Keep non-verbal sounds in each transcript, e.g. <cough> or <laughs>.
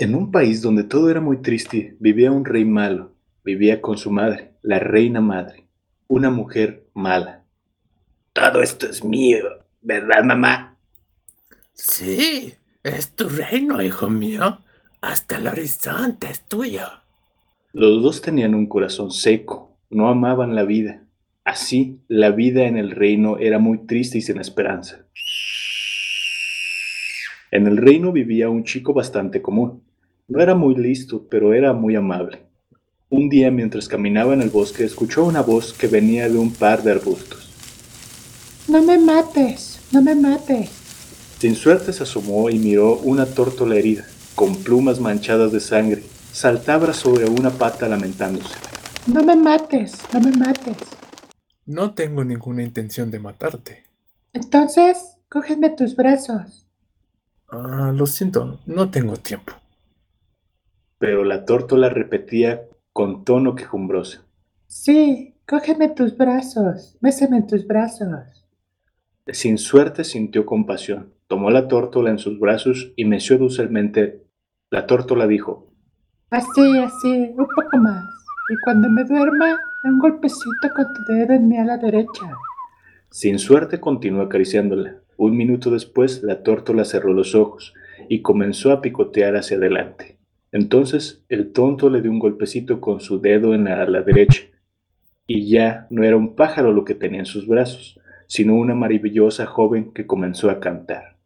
En un país donde todo era muy triste, vivía un rey malo. Vivía con su madre, la reina madre, una mujer mala. Todo esto es mío, ¿verdad, mamá? Sí, es tu reino, hijo mío. Hasta el horizonte es tuyo. Los dos tenían un corazón seco, no amaban la vida. Así, la vida en el reino era muy triste y sin esperanza. En el reino vivía un chico bastante común. No era muy listo, pero era muy amable. Un día mientras caminaba en el bosque escuchó una voz que venía de un par de arbustos. No me mates, no me mates. Sin suerte se asomó y miró una tórtola herida, con plumas manchadas de sangre. Saltaba sobre una pata lamentándose. No me mates, no me mates. No tengo ninguna intención de matarte. Entonces, cógeme tus brazos. Ah, lo siento, no tengo tiempo. Pero la tórtola repetía con tono quejumbroso. Sí, cógeme tus brazos, bésame en tus brazos. Sin suerte sintió compasión, tomó la tórtola en sus brazos y meció dulcemente. La tórtola dijo, Así, así, un poco más. Y cuando me duerma, un golpecito con tu dedo en mi ala derecha. Sin suerte continuó acariciándola. Un minuto después, la tórtola cerró los ojos y comenzó a picotear hacia adelante. Entonces el tonto le dio un golpecito con su dedo en la ala derecha, y ya no era un pájaro lo que tenía en sus brazos, sino una maravillosa joven que comenzó a cantar.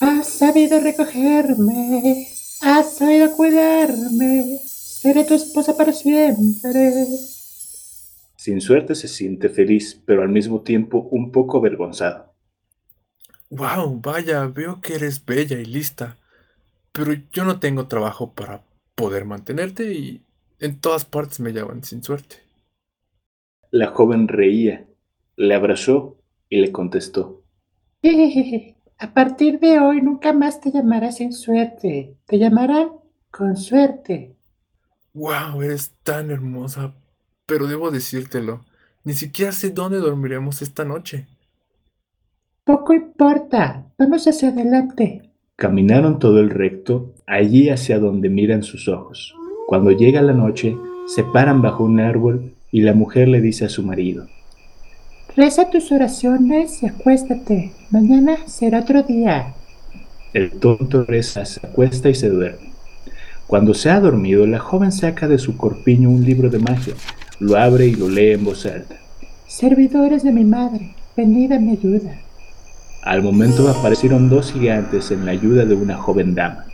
Has sabido recogerme, has sabido cuidarme, seré tu esposa para siempre. Sin suerte se siente feliz, pero al mismo tiempo un poco avergonzado. Wow, vaya, veo que eres bella y lista. Pero yo no tengo trabajo para poder mantenerte y en todas partes me llaman sin suerte. La joven reía, le abrazó y le contestó. <laughs> A partir de hoy nunca más te llamarás sin suerte, te llamarán con suerte. Wow, eres tan hermosa, pero debo decírtelo, ni siquiera sé dónde dormiremos esta noche. Poco importa, vamos hacia adelante. Caminaron todo el recto, allí hacia donde miran sus ojos. Cuando llega la noche, se paran bajo un árbol y la mujer le dice a su marido, Reza tus oraciones y acuéstate. Mañana será otro día. El tonto reza, se acuesta y se duerme. Cuando se ha dormido, la joven saca de su corpiño un libro de magia, lo abre y lo lee en voz alta. Servidores de mi madre, venid a mi ayuda. Al momento aparecieron dos gigantes en la ayuda de una joven dama.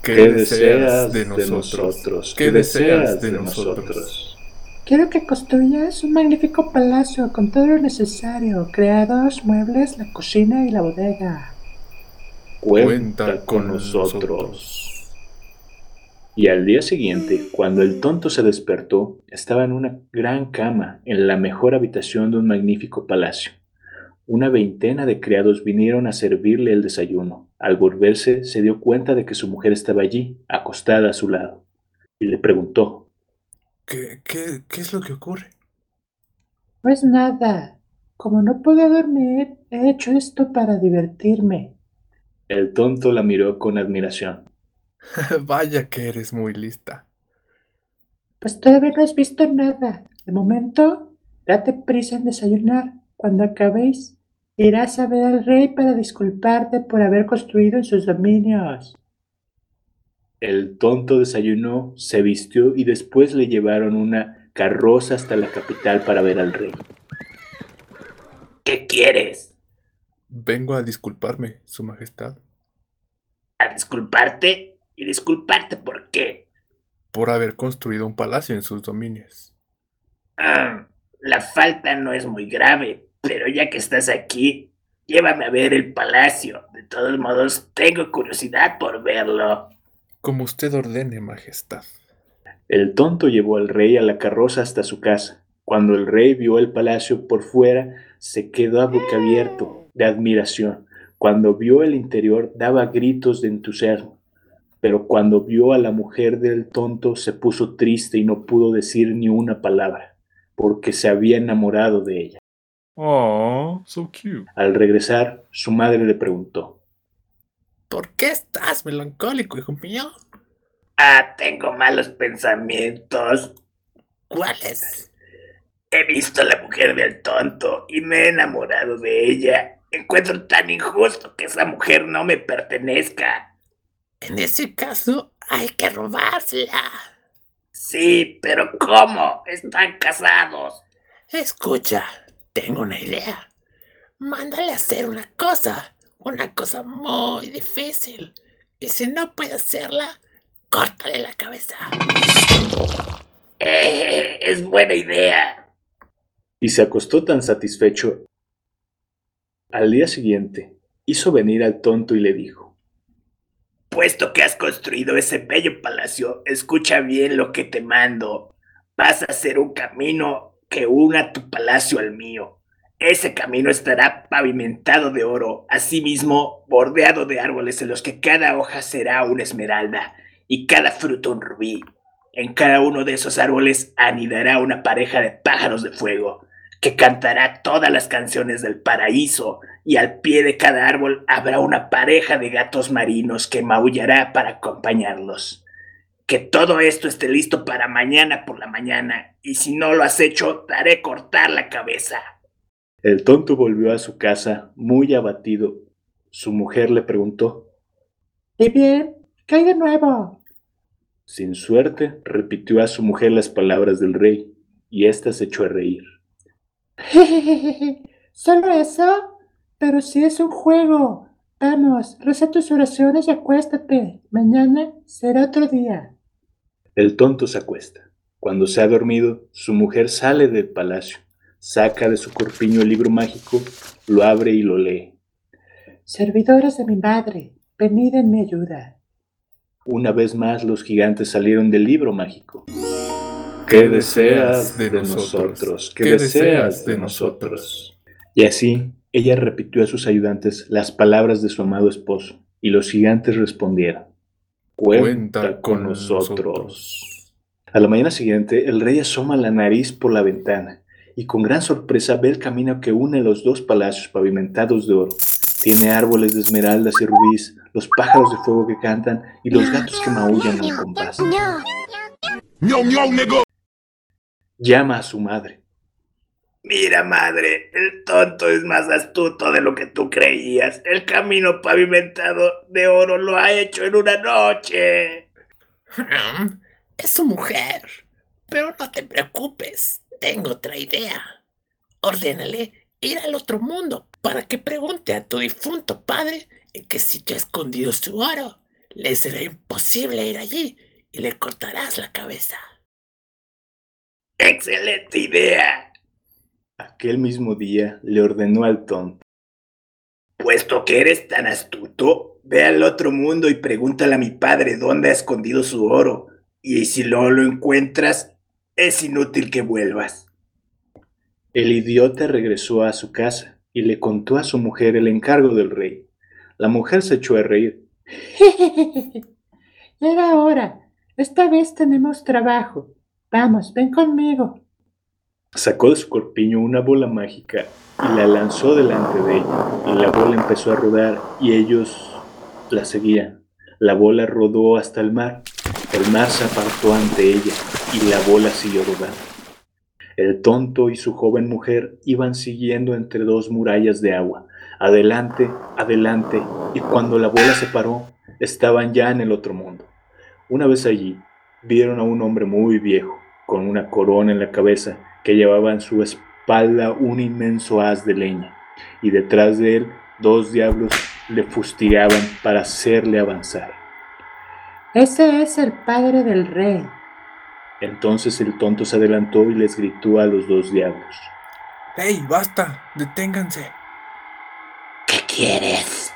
¿Qué, deseas de nosotros? ¿Qué deseas de nosotros? Quiero que construyas un magnífico palacio con todo lo necesario, creados, muebles, la cocina y la bodega. Cuenta con nosotros. Y al día siguiente, cuando el tonto se despertó, estaba en una gran cama en la mejor habitación de un magnífico palacio. Una veintena de criados vinieron a servirle el desayuno. Al volverse, se dio cuenta de que su mujer estaba allí, acostada a su lado, y le preguntó, ¿Qué, qué, qué es lo que ocurre? Pues nada, como no puedo dormir, he hecho esto para divertirme. El tonto la miró con admiración. <laughs> Vaya que eres muy lista. Pues todavía no has visto nada. De momento, date prisa en desayunar. Cuando acabéis, irás a ver al rey para disculparte por haber construido en sus dominios. El tonto desayunó, se vistió y después le llevaron una carroza hasta la capital para ver al rey. ¿Qué quieres? Vengo a disculparme, Su Majestad. ¿A disculparte? ¿Y disculparte por qué? Por haber construido un palacio en sus dominios. Ah, la falta no es muy grave, pero ya que estás aquí, llévame a ver el palacio. De todos modos, tengo curiosidad por verlo. Como usted ordene, Majestad. El tonto llevó al rey a la carroza hasta su casa. Cuando el rey vio el palacio por fuera, se quedó a boca abierto de admiración. Cuando vio el interior, daba gritos de entusiasmo. Pero cuando vio a la mujer del tonto, se puso triste y no pudo decir ni una palabra, porque se había enamorado de ella. Oh, so cute. Al regresar, su madre le preguntó, ¿Por qué estás melancólico, hijo mío? Ah, tengo malos pensamientos. ¿Cuáles? He visto a la mujer del tonto y me he enamorado de ella. Encuentro tan injusto que esa mujer no me pertenezca. En ese caso, hay que robársela. Sí, pero ¿cómo? Están casados. Escucha, tengo una idea. Mándale a hacer una cosa, una cosa muy difícil. Y si no puede hacerla, córtale la cabeza. Eh, es buena idea. Y se acostó tan satisfecho. Al día siguiente, hizo venir al tonto y le dijo, Puesto que has construido ese bello palacio, escucha bien lo que te mando. Vas a hacer un camino que una tu palacio al mío. Ese camino estará pavimentado de oro, asimismo bordeado de árboles en los que cada hoja será una esmeralda y cada fruto un rubí. En cada uno de esos árboles anidará una pareja de pájaros de fuego, que cantará todas las canciones del paraíso, y al pie de cada árbol habrá una pareja de gatos marinos que maullará para acompañarlos. Que todo esto esté listo para mañana por la mañana, y si no lo has hecho, daré cortar la cabeza. El tonto volvió a su casa muy abatido. Su mujer le preguntó. ¿Y bien? ¿Qué hay de nuevo? Sin suerte, repitió a su mujer las palabras del rey, y ésta se echó a reír. <laughs> ¿Solo eso? Pero si es un juego. Vamos, reza tus oraciones y acuéstate. Mañana será otro día. El tonto se acuesta. Cuando se ha dormido, su mujer sale del palacio saca de su corpiño el libro mágico, lo abre y lo lee. Servidores de mi madre, venid en mi ayuda. Una vez más los gigantes salieron del libro mágico. ¿Qué deseas de nosotros? ¿Qué deseas de nosotros? Y así ella repitió a sus ayudantes las palabras de su amado esposo, y los gigantes respondieron, Cuenta con nosotros. A la mañana siguiente, el rey asoma la nariz por la ventana y con gran sorpresa ve el camino que une los dos palacios pavimentados de oro. Tiene árboles de esmeraldas y rubíes, los pájaros de fuego que cantan y los gatos que maullan al compás. Llama a su madre. Mira, madre, el tonto es más astuto de lo que tú creías. El camino pavimentado de oro lo ha hecho en una noche. Es su mujer. Pero no te preocupes. Tengo otra idea. Ordénale ir al otro mundo para que pregunte a tu difunto padre en qué sitio ha escondido su oro. Le será imposible ir allí y le cortarás la cabeza. ¡Excelente idea! Aquel mismo día le ordenó al tonto. Puesto que eres tan astuto, ve al otro mundo y pregúntale a mi padre dónde ha escondido su oro. Y si no lo encuentras, es inútil que vuelvas. El idiota regresó a su casa y le contó a su mujer el encargo del rey. La mujer se echó a reír. <laughs> Era hora. Esta vez tenemos trabajo. Vamos, ven conmigo. Sacó de su corpiño una bola mágica y la lanzó delante de ella. Y la bola empezó a rodar y ellos la seguían. La bola rodó hasta el mar. El mar se apartó ante ella y la bola siguió rodando. El tonto y su joven mujer iban siguiendo entre dos murallas de agua, adelante, adelante, y cuando la bola se paró, estaban ya en el otro mundo. Una vez allí, vieron a un hombre muy viejo, con una corona en la cabeza, que llevaba en su espalda un inmenso haz de leña, y detrás de él dos diablos le fustigaban para hacerle avanzar. Ese es el padre del rey, entonces el tonto se adelantó y les gritó a los dos diablos. ¡Hey, basta! ¡Deténganse! ¿Qué quieres?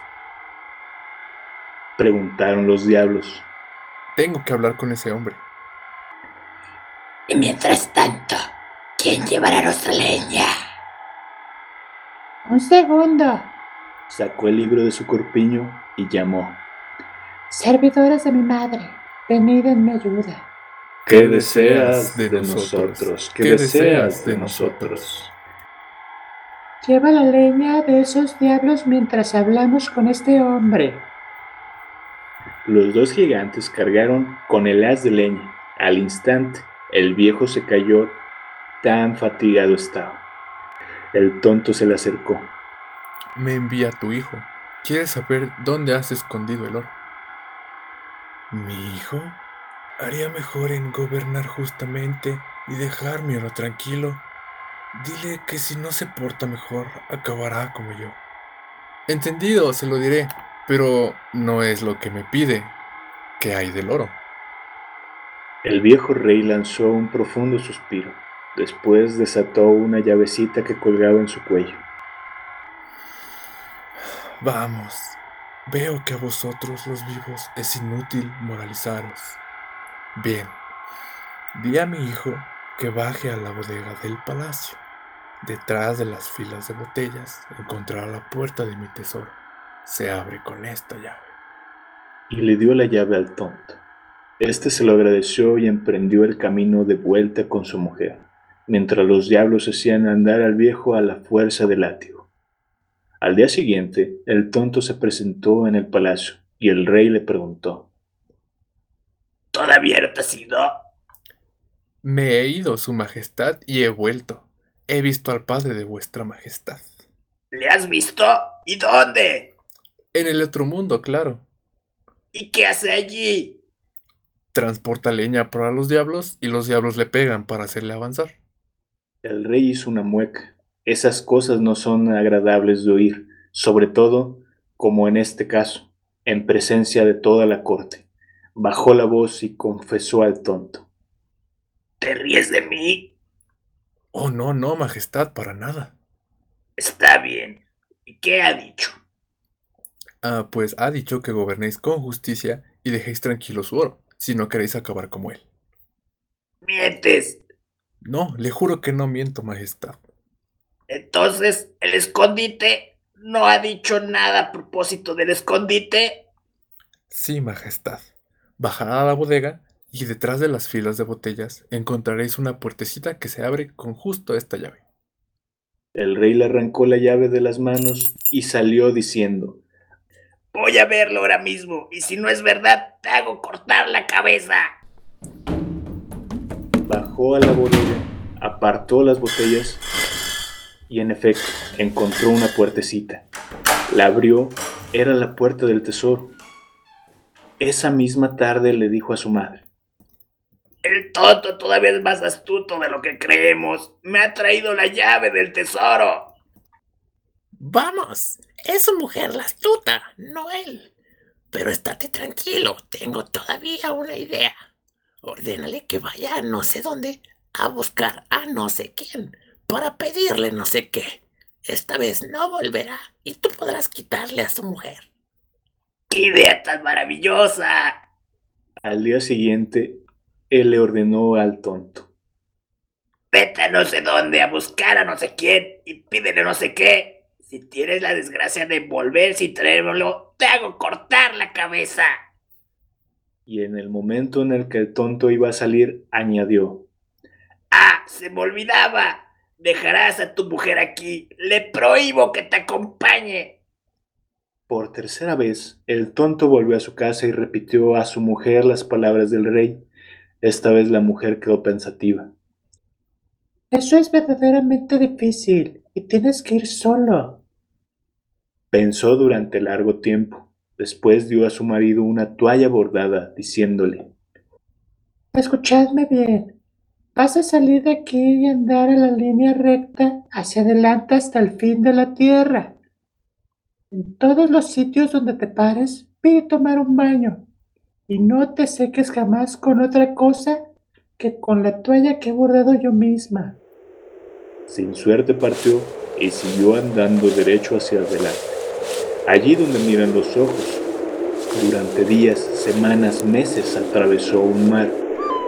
Preguntaron los diablos. Tengo que hablar con ese hombre. Y mientras tanto, ¿quién llevará nuestra leña? Un segundo. Sacó el libro de su corpiño y llamó. Servidores de mi madre, venid en mi ayuda. ¿Qué deseas de nosotros? ¿Qué deseas de nosotros? Lleva la leña de esos diablos mientras hablamos con este hombre. Los dos gigantes cargaron con el haz de leña. Al instante, el viejo se cayó, tan fatigado estaba. El tonto se le acercó. Me envía tu hijo. ¿Quieres saber dónde has escondido el oro? ¿Mi hijo? Haría mejor en gobernar justamente y dejar mi oro tranquilo. Dile que si no se porta mejor, acabará como yo. Entendido, se lo diré, pero no es lo que me pide. ¿Qué hay del oro? El viejo rey lanzó un profundo suspiro. Después desató una llavecita que colgaba en su cuello. Vamos, veo que a vosotros los vivos es inútil moralizaros. Bien, di a mi hijo que baje a la bodega del palacio. Detrás de las filas de botellas encontrará la puerta de mi tesoro. Se abre con esta llave. Y le dio la llave al tonto. Este se lo agradeció y emprendió el camino de vuelta con su mujer, mientras los diablos hacían andar al viejo a la fuerza del látigo. Al día siguiente, el tonto se presentó en el palacio y el rey le preguntó: ¿Todavía no te has ido? Me he ido, Su Majestad, y he vuelto. He visto al padre de vuestra Majestad. ¿Le has visto? ¿Y dónde? En el otro mundo, claro. ¿Y qué hace allí? Transporta leña para los diablos y los diablos le pegan para hacerle avanzar. El rey hizo una mueca. Esas cosas no son agradables de oír, sobre todo, como en este caso, en presencia de toda la corte. Bajó la voz y confesó al tonto. ¿Te ríes de mí? Oh, no, no, Majestad, para nada. Está bien. ¿Y qué ha dicho? Ah, pues ha dicho que gobernéis con justicia y dejéis tranquilo su oro, si no queréis acabar como él. ¿Mientes? No, le juro que no miento, Majestad. Entonces, ¿el escondite no ha dicho nada a propósito del escondite? Sí, Majestad. Bajará a la bodega y detrás de las filas de botellas encontraréis una puertecita que se abre con justo esta llave. El rey le arrancó la llave de las manos y salió diciendo, Voy a verlo ahora mismo, y si no es verdad, te hago cortar la cabeza. Bajó a la bodega, apartó las botellas y en efecto encontró una puertecita. La abrió, era la puerta del tesoro. Esa misma tarde le dijo a su madre, el tonto todavía es más astuto de lo que creemos. Me ha traído la llave del tesoro. Vamos, es su mujer la astuta, no él. Pero estate tranquilo, tengo todavía una idea. Ordénale que vaya a no sé dónde a buscar a no sé quién para pedirle no sé qué. Esta vez no volverá y tú podrás quitarle a su mujer. ¡Qué idea tan maravillosa! Al día siguiente, él le ordenó al tonto. Vete a no sé dónde a buscar a no sé quién y pídele no sé qué. Si tienes la desgracia de volver sin traérmelo, te hago cortar la cabeza. Y en el momento en el que el tonto iba a salir, añadió. Ah, se me olvidaba. Dejarás a tu mujer aquí. Le prohíbo que te acompañe. Por tercera vez, el tonto volvió a su casa y repitió a su mujer las palabras del rey. Esta vez la mujer quedó pensativa. Eso es verdaderamente difícil y tienes que ir solo. Pensó durante largo tiempo. Después dio a su marido una toalla bordada, diciéndole Escuchadme bien. Vas a salir de aquí y andar a la línea recta hacia adelante hasta el fin de la tierra. En todos los sitios donde te pares, pide tomar un baño y no te seques jamás con otra cosa que con la toalla que he bordado yo misma. Sin suerte partió y siguió andando derecho hacia adelante, allí donde miran los ojos. Durante días, semanas, meses atravesó un mar,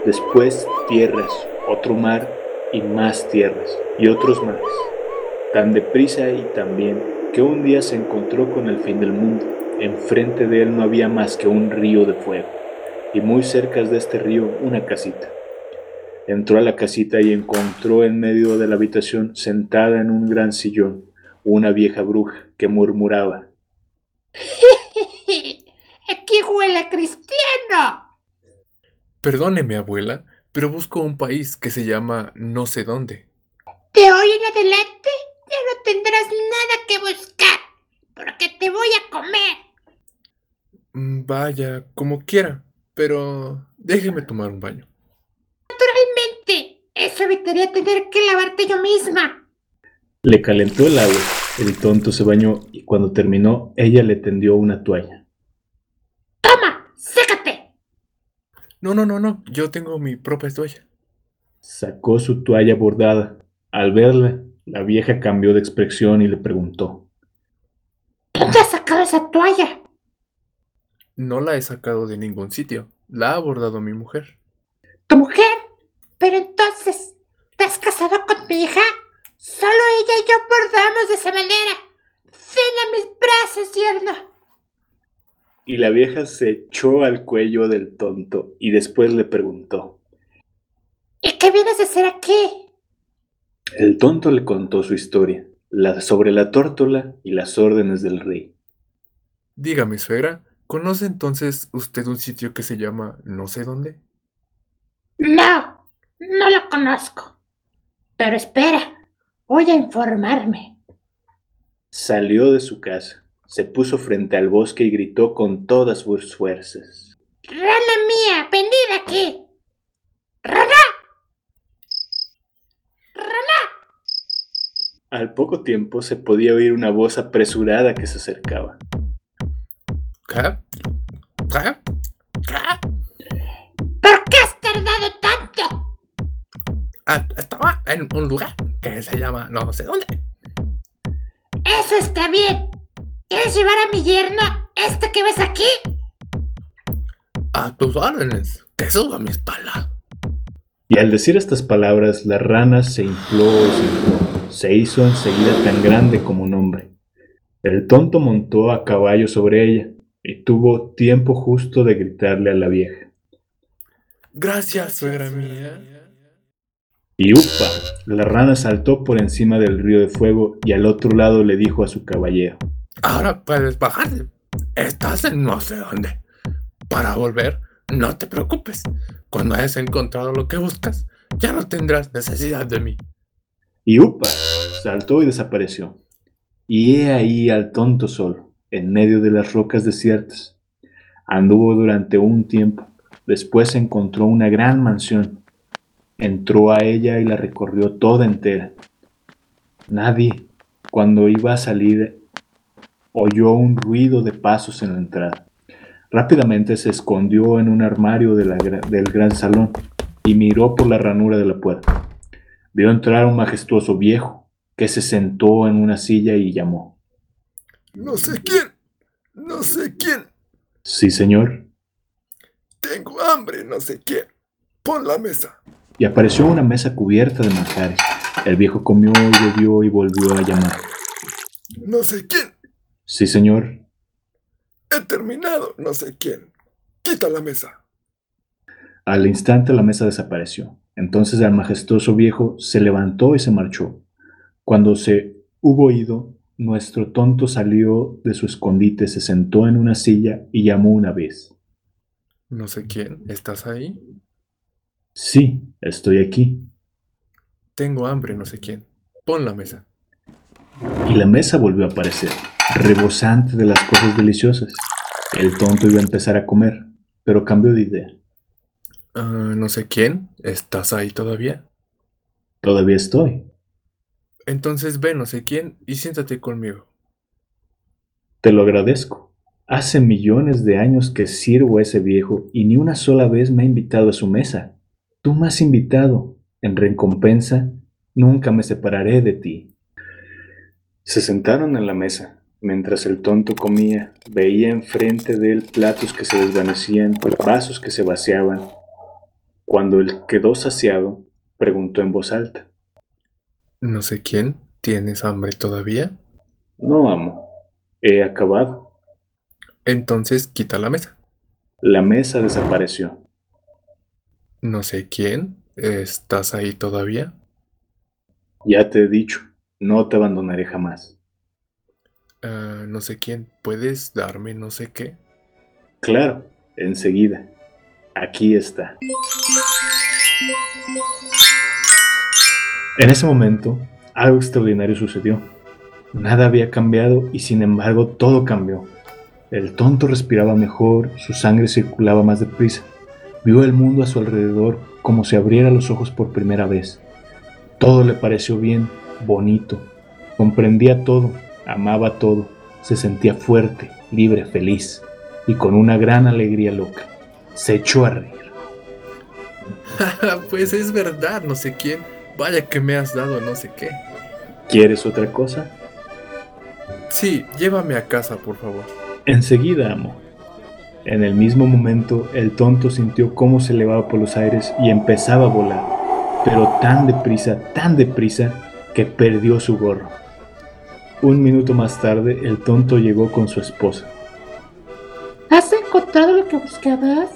después tierras, otro mar y más tierras y otros mares, tan deprisa y tan bien que un día se encontró con el fin del mundo Enfrente de él no había más que un río de fuego, y muy cerca de este río una casita. Entró a la casita y encontró en medio de la habitación, sentada en un gran sillón, una vieja bruja que murmuraba. <laughs> Aquí abuela Cristiano. Perdóneme, abuela, pero busco un país que se llama no sé dónde. De hoy en adelante ya no tendrás nada que buscar, porque te voy a comer. Mm, Vaya, como quiera, pero déjeme tomar un baño. Naturalmente, eso evitaría tener que lavarte yo misma. Le calentó el agua, el tonto se bañó y cuando terminó ella le tendió una toalla. Toma, sécate. No, no, no, no, yo tengo mi propia toalla. Sacó su toalla bordada. Al verla, la vieja cambió de expresión y le preguntó. ¿Dónde has sacado esa toalla? No la he sacado de ningún sitio, la ha bordado mi mujer. ¿Tu mujer? Pero entonces, ¿te has casado con mi hija? Y yo bordamos de esa manera. Ven a mis brazos, yerno. Y la vieja se echó al cuello del tonto y después le preguntó. ¿Y qué vienes a hacer aquí? El tonto le contó su historia, la sobre la tórtola y las órdenes del rey. Dígame, suegra, ¿conoce entonces usted un sitio que se llama no sé dónde? No, no lo conozco. Pero espera, voy a informarme. Salió de su casa, se puso frente al bosque y gritó con todas sus fuerzas. Rana mía, venid aquí. Rana. Rana. Al poco tiempo se podía oír una voz apresurada que se acercaba. ¿Qué? ¿Qué? ¿Qué? ¿Por qué has tardado tanto? Ah, estaba en un lugar que se llama no sé dónde. Eso está bien. ¿Quieres llevar a mi yerno, este que ves aquí? A tus órdenes, que suba a mi espalda. Y al decir estas palabras, la rana se infló y se infló. Se hizo enseguida tan grande como un hombre. El tonto montó a caballo sobre ella y tuvo tiempo justo de gritarle a la vieja. Gracias, suegra mía. Y upa, la rana saltó por encima del río de fuego y al otro lado le dijo a su caballero. Ahora puedes bajarte. Estás en no sé dónde. Para volver, no te preocupes. Cuando hayas encontrado lo que buscas, ya no tendrás necesidad de mí. Y upa, saltó y desapareció. Y he ahí al tonto solo, en medio de las rocas desiertas. Anduvo durante un tiempo. Después encontró una gran mansión. Entró a ella y la recorrió toda entera. Nadie, cuando iba a salir, oyó un ruido de pasos en la entrada. Rápidamente se escondió en un armario de la gra- del gran salón y miró por la ranura de la puerta. Vio entrar un majestuoso viejo que se sentó en una silla y llamó. No sé quién. No sé quién. Sí, señor. Tengo hambre, no sé quién. Pon la mesa. Y apareció una mesa cubierta de manjares. El viejo comió y bebió y volvió a llamar. No sé quién. Sí, señor. He terminado, no sé quién. Quita la mesa. Al instante la mesa desapareció. Entonces el majestuoso viejo se levantó y se marchó. Cuando se hubo ido, nuestro tonto salió de su escondite, se sentó en una silla y llamó una vez. No sé quién. ¿Estás ahí? Sí, estoy aquí. Tengo hambre, no sé quién. Pon la mesa. Y la mesa volvió a aparecer, rebosante de las cosas deliciosas. El tonto iba a empezar a comer, pero cambió de idea. Ah, no sé quién. ¿Estás ahí todavía? Todavía estoy. Entonces ve no sé quién y siéntate conmigo. Te lo agradezco. Hace millones de años que sirvo a ese viejo y ni una sola vez me ha invitado a su mesa. Tú me has invitado. En recompensa, nunca me separaré de ti. Se sentaron en la mesa. Mientras el tonto comía, veía enfrente de él platos que se desvanecían, vasos que se vaciaban. Cuando él quedó saciado, preguntó en voz alta. No sé quién. ¿Tienes hambre todavía? No, amo. He acabado. Entonces quita la mesa. La mesa desapareció. No sé quién. ¿Estás ahí todavía? Ya te he dicho, no te abandonaré jamás. Ah, no sé quién. ¿Puedes darme no sé qué? Claro, enseguida. Aquí está. En ese momento, algo extraordinario sucedió. Nada había cambiado y sin embargo todo cambió. El tonto respiraba mejor, su sangre circulaba más deprisa. Vio el mundo a su alrededor como si abriera los ojos por primera vez. Todo le pareció bien, bonito. Comprendía todo, amaba todo, se sentía fuerte, libre, feliz y con una gran alegría loca. Se echó a reír. <laughs> pues es verdad, no sé quién. Vaya que me has dado no sé qué. ¿Quieres otra cosa? Sí, llévame a casa, por favor. Enseguida, amo. En el mismo momento, el tonto sintió cómo se elevaba por los aires y empezaba a volar, pero tan deprisa, tan deprisa, que perdió su gorro. Un minuto más tarde, el tonto llegó con su esposa. ¿Has encontrado lo que buscabas?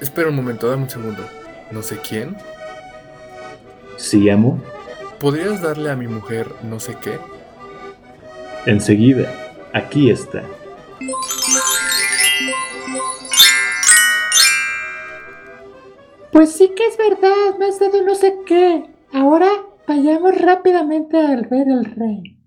Espera un momento, dame un segundo. ¿No sé quién? Sí, amo. ¿Podrías darle a mi mujer no sé qué? Enseguida, aquí está. Pues sí que es verdad, me has dado no sé qué. Ahora vayamos rápidamente al ver al rey.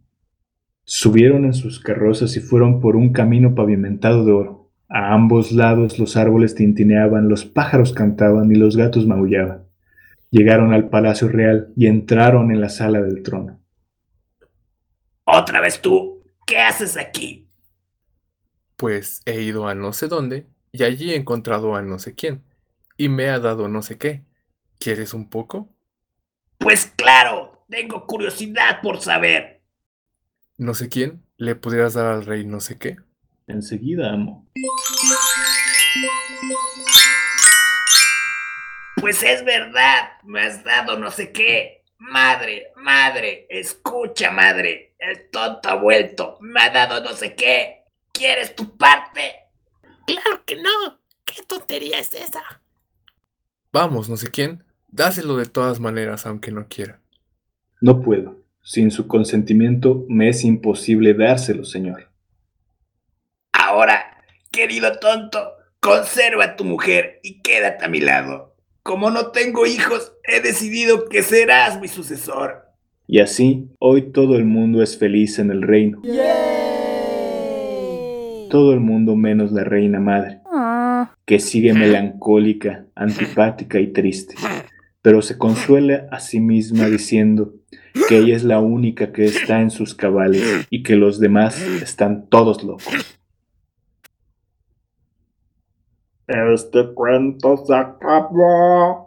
Subieron en sus carrozas y fueron por un camino pavimentado de oro. A ambos lados los árboles tintineaban, los pájaros cantaban y los gatos maullaban. Llegaron al palacio real y entraron en la sala del trono. Otra vez tú, ¿qué haces aquí? Pues he ido a no sé dónde y allí he encontrado a no sé quién y me ha dado no sé qué. ¿Quieres un poco? Pues claro, tengo curiosidad por saber. No sé quién, ¿le pudieras dar al rey no sé qué? Enseguida, amo. Pues es verdad, me has dado no sé qué. Madre, madre, escucha, madre. El tonto ha vuelto, me ha dado no sé qué. ¿Quieres tu parte? Claro que no. ¿Qué tontería es esa? Vamos, no sé quién, dáselo de todas maneras, aunque no quiera. No puedo. Sin su consentimiento me es imposible dárselo, señor. Ahora, querido tonto, conserva a tu mujer y quédate a mi lado. Como no tengo hijos, he decidido que serás mi sucesor. Y así, hoy todo el mundo es feliz en el reino. Todo el mundo menos la reina madre, que sigue melancólica, antipática y triste, pero se consuela a sí misma diciendo que ella es la única que está en sus cabales y que los demás están todos locos. Este cuento se acabó.